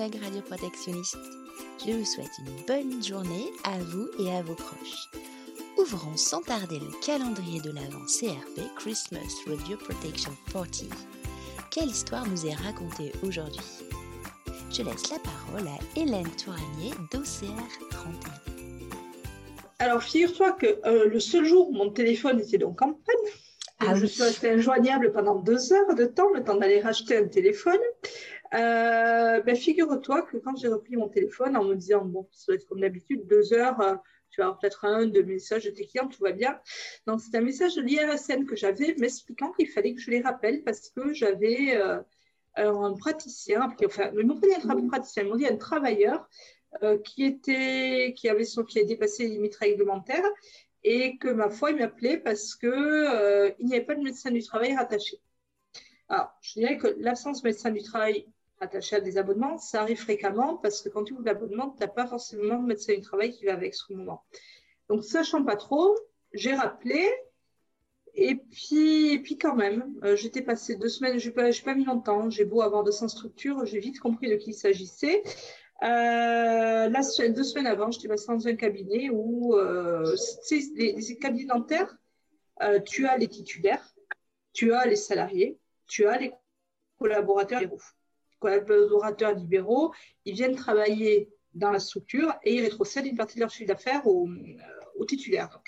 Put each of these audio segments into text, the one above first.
collègues radioprotectionnistes. Je vous souhaite une bonne journée à vous et à vos proches. Ouvrons sans tarder le calendrier de l'Avent CRP Christmas Radio Protection 40. Quelle histoire nous est racontée aujourd'hui? Je laisse la parole à Hélène Touranier d'OCR 31. Alors, figure-toi que euh, le seul jour où mon téléphone était donc en panne, ah je suis restée injoignable pendant deux heures de temps, le temps d'aller racheter un téléphone. Euh, ben, figure-toi que quand j'ai repris mon téléphone en me disant, bon, ça va être comme d'habitude, deux heures, euh, tu vas avoir peut-être un, deux messages de tes clients, tout va bien. Donc, c'est un message de l'IRSN que j'avais m'expliquant qu'il fallait que je les rappelle parce que j'avais euh, un praticien, enfin, ils m'ont dit un praticien, ils m'ont dit un travailleur qui, était, qui, avait son, qui a dépassé les limites réglementaires et que, ma foi, il m'appelait parce qu'il il n'y avait pas de médecin du travail rattaché. Alors, je dirais que l'absence de médecin du travail attaché à des abonnements, ça arrive fréquemment parce que quand tu ouvres l'abonnement, tu n'as pas forcément de médecin du travail qui va avec ce moment. Donc, sachant pas trop, j'ai rappelé. Et puis, et puis quand même, euh, j'étais passé deux semaines, je n'ai pas, pas, mis longtemps, j'ai beau avoir 200 structures, j'ai vite compris de qui il s'agissait. Euh, deux semaines avant, j'étais passée dans un cabinet où, euh, les, les, cabinets dentaires, euh, tu as les titulaires, tu as les salariés, tu as les collaborateurs libéraux collaborateurs libéraux, ils viennent travailler dans la structure et ils rétrocèdent une partie de leur chiffre d'affaires au, euh, titulaire.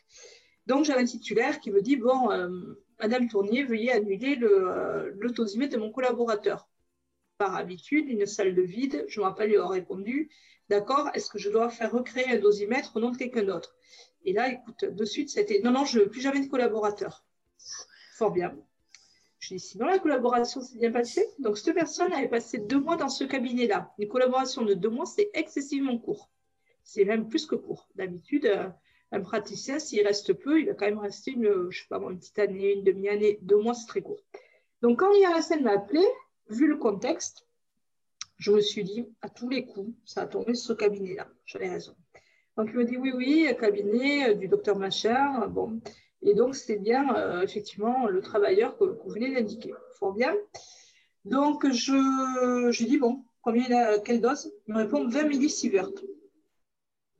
Donc, j'avais un titulaire qui me dit Bon, euh, Madame Tournier, veuillez annuler le, euh, de mon collaborateur. Par habitude, une salle de vide, je me rappelle lui avoir répondu D'accord, est-ce que je dois faire recréer un dosimètre au nom de quelqu'un d'autre? Et là, écoute, de suite, c'était Non, non, je ne veux plus jamais de collaborateur. Fort bien. Je dis, sinon la collaboration s'est bien passée. Donc, cette personne avait passé deux mois dans ce cabinet-là. Une collaboration de deux mois, c'est excessivement court. C'est même plus que court. D'habitude, euh, un praticien, s'il reste peu, il va quand même rester une, je sais pas, une petite année, une demi-année. Deux mois, c'est très court. Donc, quand l'IRSN m'a appelé, vu le contexte, je me suis dit, à tous les coups, ça a tombé ce cabinet-là. J'avais raison. Donc, il me dit, oui, oui, cabinet euh, du docteur Machin. Bon, et donc, c'est bien euh, effectivement le travailleur que, vous venez d'indiquer. Fort bien. Donc, je, je dis, bon, combien a, quelle dose? Il me répond 20 millisieverts.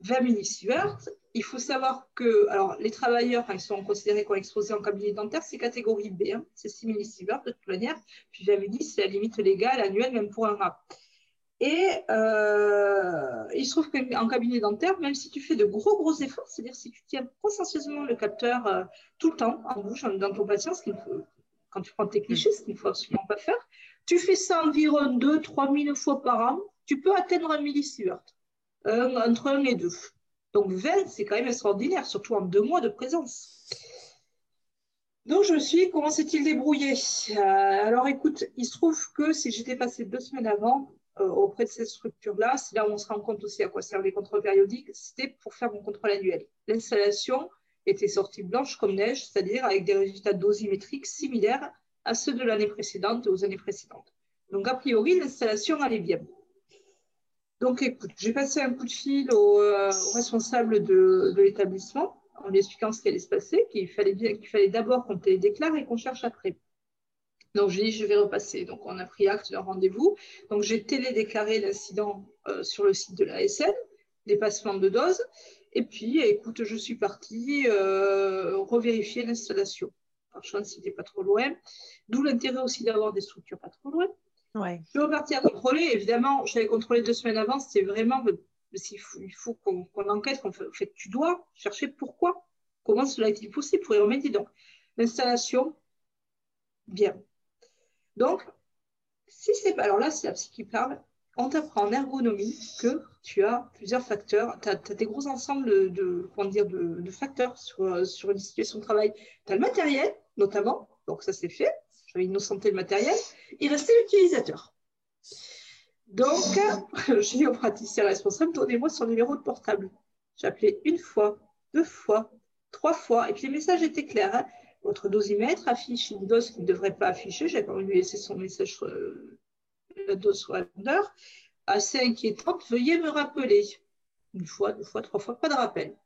20 millisieverts. Il faut savoir que, alors, les travailleurs, quand ils sont considérés comme exposés en cabinet dentaire, c'est catégorie B, hein. c'est 6 millisieverts de toute manière. Puis 20 millis, c'est la limite légale annuelle, même pour un rat. Et euh, il se trouve qu'en cabinet dentaire, même si tu fais de gros, gros efforts, c'est-à-dire si tu tiens consciencieusement le capteur euh, tout le temps en bouche, dans ton patient, ce qu'il faut, quand tu prends tes clichés, ce qu'il ne faut absolument pas faire, tu fais ça environ 2-3 000 fois par an, tu peux atteindre un millisievert, entre 1 et 2. Donc 20, c'est quand même extraordinaire, surtout en deux mois de présence. Donc je me suis dit, comment s'est-il débrouillé? Euh, Alors écoute, il se trouve que si j'étais passé deux semaines avant, auprès de cette structure-là, c'est là où on se rend compte aussi à quoi servent les contrôles périodiques, c'était pour faire mon contrôle annuel. L'installation était sortie blanche comme neige, c'est-à-dire avec des résultats dosimétriques similaires à ceux de l'année précédente et aux années précédentes. Donc, a priori, l'installation allait bien. Donc, écoute, j'ai passé un coup de fil au, euh, responsable de, l'établissement en lui expliquant ce qui allait se passer, qu'il fallait, fallait d'abord qu'on te les déclare et qu'on cherche après. Donc, j'ai dit, je vais repasser. Donc, on a pris acte d'un rendez-vous. Donc, j'ai télédéclaré l'incident euh, sur le site de l'ASN, dépassement de dose. Et puis, écoute, je suis partie euh, revérifier l'installation. Par chance, c'était pas trop loin. D'où l'intérêt aussi d'avoir des structures pas trop loin. Ouais. Je suis repartie à contrôler. Évidemment, j'avais contrôlé deux semaines avant. C'était vraiment, il faut, il faut qu'on enquête. Qu'on fait, fait, tu dois chercher pourquoi, comment cela est-il possible pour y remédier. Donc, l'installation, bien. Donc, si c'est pas. Alors là, c'est la psy qui parle. On t'apprend en ergonomie que tu as plusieurs facteurs. Tu as, des gros ensembles de, facteurs sur, sur, une situation de travail. Tu as le matériel, notamment. Donc, ça, c'est fait. J'avais innocenté le matériel. Il restait l'utilisateur. Donc, j'ai dit au praticien responsable, donnez-moi son numéro de portable. J'ai appelé une fois, deux fois, trois fois, et puis les messages étaient clairs. Hein. Votre dosimètre affiche une dose qu'il ne devrait pas afficher. J'ai quand même lui laisser son message sur la dose sur l'heure. Assez inquiétante, veuillez me rappeler. Une fois, deux fois, trois fois, pas de rappel.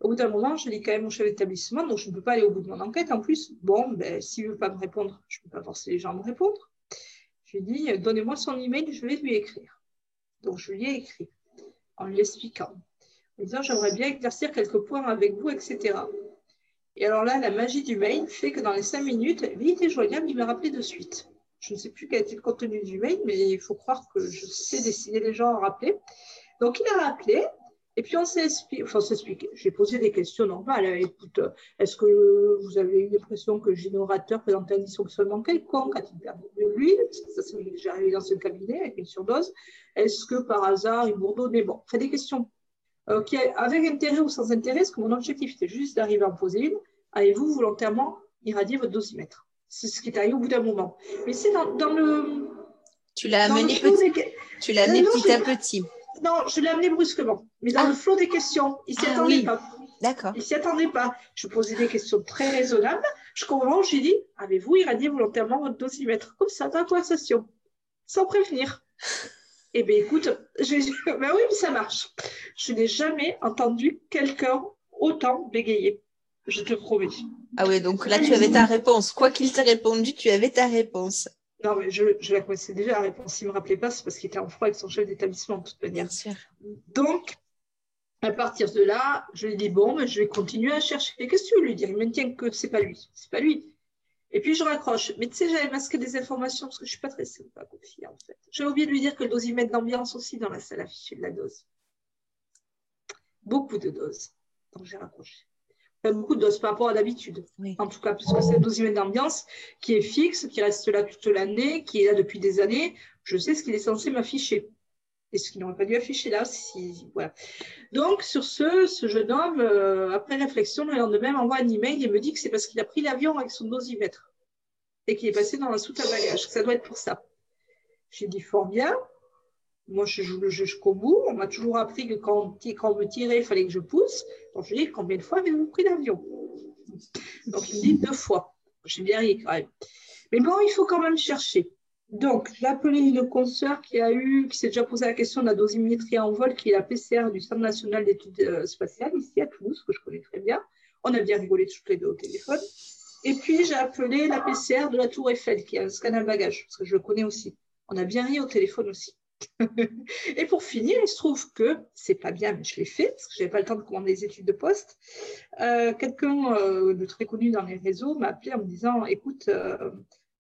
Au bout d'un moment, je dis quand même mon chef d'établissement, donc je ne peux pas aller au bout de mon enquête. En plus, bon, ben, s'il ne veut pas me répondre, je ne peux pas forcer les gens à me répondre. Je lui dis, donnez-moi son email, je vais lui écrire. Donc, je lui ai écrit en lui expliquant, en disant J'aimerais bien éclaircir quelques points avec vous, etc. Et alors là, la magie du mail fait que dans les cinq minutes, il était joignable, il m'a rappelé de suite. Je ne sais plus quel était le contenu du mail, mais il faut croire que je sais décider les gens à rappeler. Donc, il a rappelé, et puis on s'est expliqué, enfin. J'ai posé des questions normales. Écoute, est-ce que vous avez eu l'impression que générateur présentait un dysfonctionnement quelconque a-t-il perdu de l'huile? Ça, c'est arrivé dans ce cabinet avec une surdose. Est-ce que par hasard il bourdonnait Bon, fait des questions qui, avec intérêt ou sans intérêt, parce que mon objectif était juste d'arriver à en poser une. Avez-vous volontairement irradié votre dosimètre C'est ce qui est arrivé au bout d'un moment. Mais c'est dans, le. Tu l'as amené, petit, tu l'as amené petit à petit. Non, je l'ai amené brusquement. Mais dans le ah. flot des questions, il ne s'y ah attendait pas. D'accord. Il ne s'y attendait pas. Je posais des questions très raisonnables. Je comprends, j'ai dit Avez-vous irradié volontairement votre dosimètre? Comme ça, dans la conversation, sans prévenir. Eh bien, écoute, ben oui, mais ça marche. Je n'ai jamais entendu quelqu'un autant bégayer. Je te promets. Ah oui, donc là, tu avais ta réponse. Quoi qu'il t'ait répondu, tu avais ta réponse. Non, mais je, la connaissais déjà, la réponse. S'il ne me rappelait pas, c'est parce qu'il était en froid avec son chef d'établissement, de toute manière. Bien sûr. Donc, à partir de là, je lui ai dit, bon, mais je vais continuer à chercher. Qu'est-ce que tu veux lui dire? Il maintient que c'est pas lui. C'est pas lui. Et puis, je raccroche. Mais tu sais, j'avais masqué des informations parce que je ne suis pas très sympa, confiée, en fait. J'ai oublié de lui dire que le dosimètre d'ambiance aussi dans la salle affichée de la dose. Beaucoup de doses. Donc, j'ai raccroché beaucoup de doses par rapport à d'habitude. En tout cas, puisque c'est un dosimètre d'ambiance qui est fixe, qui reste là toute l'année, qui est là depuis des années. Je sais ce qu'il est censé m'afficher. Et ce qu'il n'aurait pas dû afficher là. Si, voilà. Donc, sur ce, ce jeune homme, euh, après réflexion, le lendemain, m'envoie un email et me dit que c'est parce qu'il a pris l'avion avec son dosimètre et qu'il est passé dans la soute à bagages. Ça doit être pour ça. J'ai dit fort bien. Moi, je joue le jeu jusqu'au bout. On m'a toujours appris que quand, on me tirait, il fallait que je pousse. Donc, je lui dis combien de fois avez-vous pris l'avion? Donc, il me dit deux fois. J'ai bien ri quand même. Mais bon, il faut quand même chercher. Donc, appelé une consoeur qui a eu, qui s'est déjà posé la question de la dosimétrie en vol, qui est la PCR du Centre national d'études euh, spatiales, ici à Toulouse, que je connais très bien. On a bien rigolé toutes les deux au téléphone. Et puis, j'ai appelé la PCR de la Tour Eiffel, qui a un scanner bagage, parce que je le connais aussi. On a bien ri au téléphone aussi. et pour finir, il se trouve que c'est pas bien, mais je l'ai fait parce que j'avais pas le temps de commander des études de poste. Euh, quelqu'un euh, de très connu dans les réseaux m'a appelé en me disant "Écoute,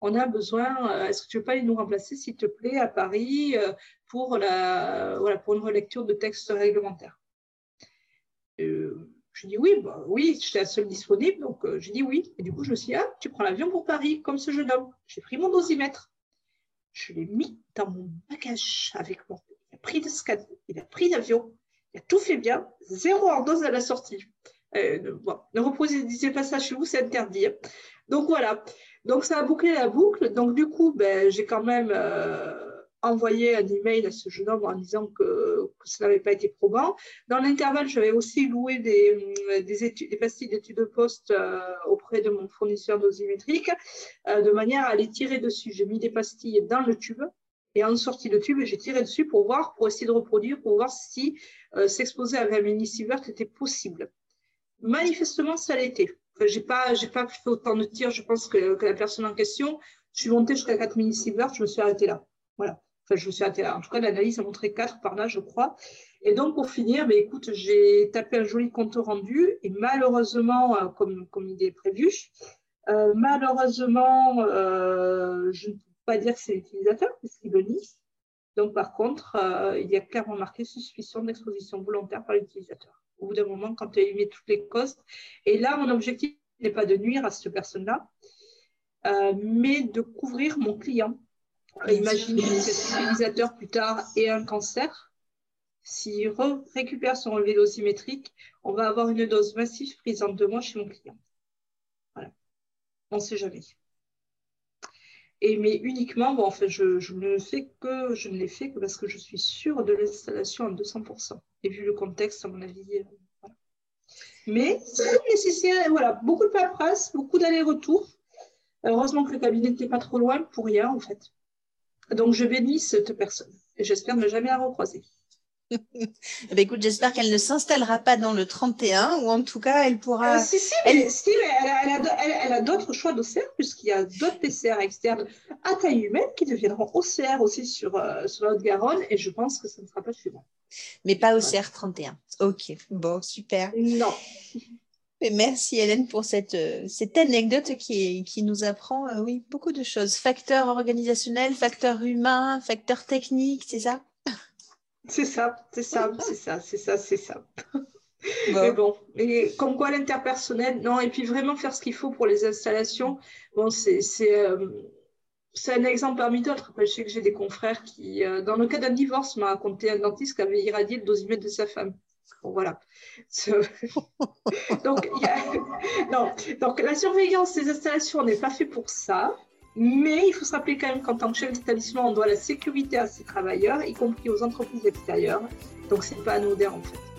on a besoin. Est-ce que tu veux pas nous remplacer, s'il te plaît, à Paris pour la voilà pour une relecture de textes réglementaires? Je dis oui, bah, oui, j'étais la seule disponible, donc j'ai dit oui. Et du coup, je me suis dit, ah, tu prends l'avion pour Paris, comme ce jeune homme. J'ai pris mon dosimètre je l'ai mis dans mon bagage avec moi. Il a pris de scan, il a pris l'avion, il a tout fait bien, zéro ordonnance à la sortie. Euh, ne reposez pas ça chez vous, c'est interdit. Hein. Donc voilà. Donc ça a bouclé la boucle. Donc du coup, ben, j'ai quand même euh, envoyé un email à ce jeune homme en disant que, ça n'avait pas été probant. Dans l'intervalle, j'avais aussi loué des, euh, des, pastilles d'études de poste euh, auprès de mon fournisseur dosimétrique de manière à les tirer dessus. J'ai mis des pastilles dans le tube et en sortie de tube, j'ai tiré dessus pour voir, pour essayer de reproduire, pour voir si s'exposer à un mini-sievert était possible. Manifestement, ça l'était. J'ai pas, j'ai pas fait autant de tirs, je pense, que, que la personne en question. Je suis montée jusqu'à 4 mini-sieverts, je me suis arrêtée là. Voilà. Enfin, je me suis En tout cas, l'analyse a montré 4 par là, je crois. Et donc, pour finir, mais écoute, j'ai tapé un joli compte rendu et malheureusement, euh, comme, comme il est prévu, euh, malheureusement, euh, je ne peux pas dire que c'est l'utilisateur puisqu'il le nie. Donc, par contre, il y a clairement marqué suspicion d'exposition volontaire par l'utilisateur. Au bout d'un moment, quand tu as éliminé toutes les causes. Et là, mon objectif n'est pas de nuire à cette personne-là, mais de couvrir mon client Imaginez cet utilisateur plus tard et un cancer. S'il récupère son relevé dosimétrique, on va avoir une dose massive prise en deux mois chez mon client. Voilà. On ne sait jamais. Et, mais uniquement, bon, en fait, je, ne fais que, je ne l'ai fait que parce que je suis sûre de l'installation à 200%. Et vu le contexte, à mon avis, euh. Mais c'est nécessaire, voilà, beaucoup de paperasse, beaucoup d'allers-retours. Heureusement que le cabinet n'était pas trop loin pour rien, en fait. Donc, je bénis cette personne et j'espère ne jamais la recroiser. Eh ben, écoute, j'espère qu'elle ne s'installera pas dans le 31, ou en tout cas, elle pourra. Euh, si, si, elle... mais, si, mais elle, a, d'autres choix d'OCR, puisqu'il y a d'autres PCR externes à taille humaine qui deviendront OCR aussi sur, euh, sur la Haute-Garonne, et je pense que ça ne sera pas suivant. Mais pas OCR 31. Ok, bon, super. Non. Et merci Hélène pour cette, euh, cette anecdote qui, qui nous apprend oui, beaucoup de choses. Facteurs organisationnels, facteurs humains, facteurs techniques, c'est ça? C'est ça, c'est ça, c'est ça, c'est ça, c'est ça. Mais bon, et comme quoi l'interpersonnel, non, et puis vraiment faire ce qu'il faut pour les installations. Bon, c'est euh, un exemple parmi d'autres. Je sais que j'ai des confrères qui, euh, dans le cas d'un divorce, m'a raconté un dentiste qui avait irradié le dosimètre de sa femme. Bon, voilà. donc, y a... non. donc, la surveillance des installations n'est pas fait pour ça. Mais il faut se rappeler quand même qu'en tant que chef d'établissement, on doit la sécurité à ses travailleurs, y compris aux entreprises extérieures. Donc, c'est pas anodin en fait.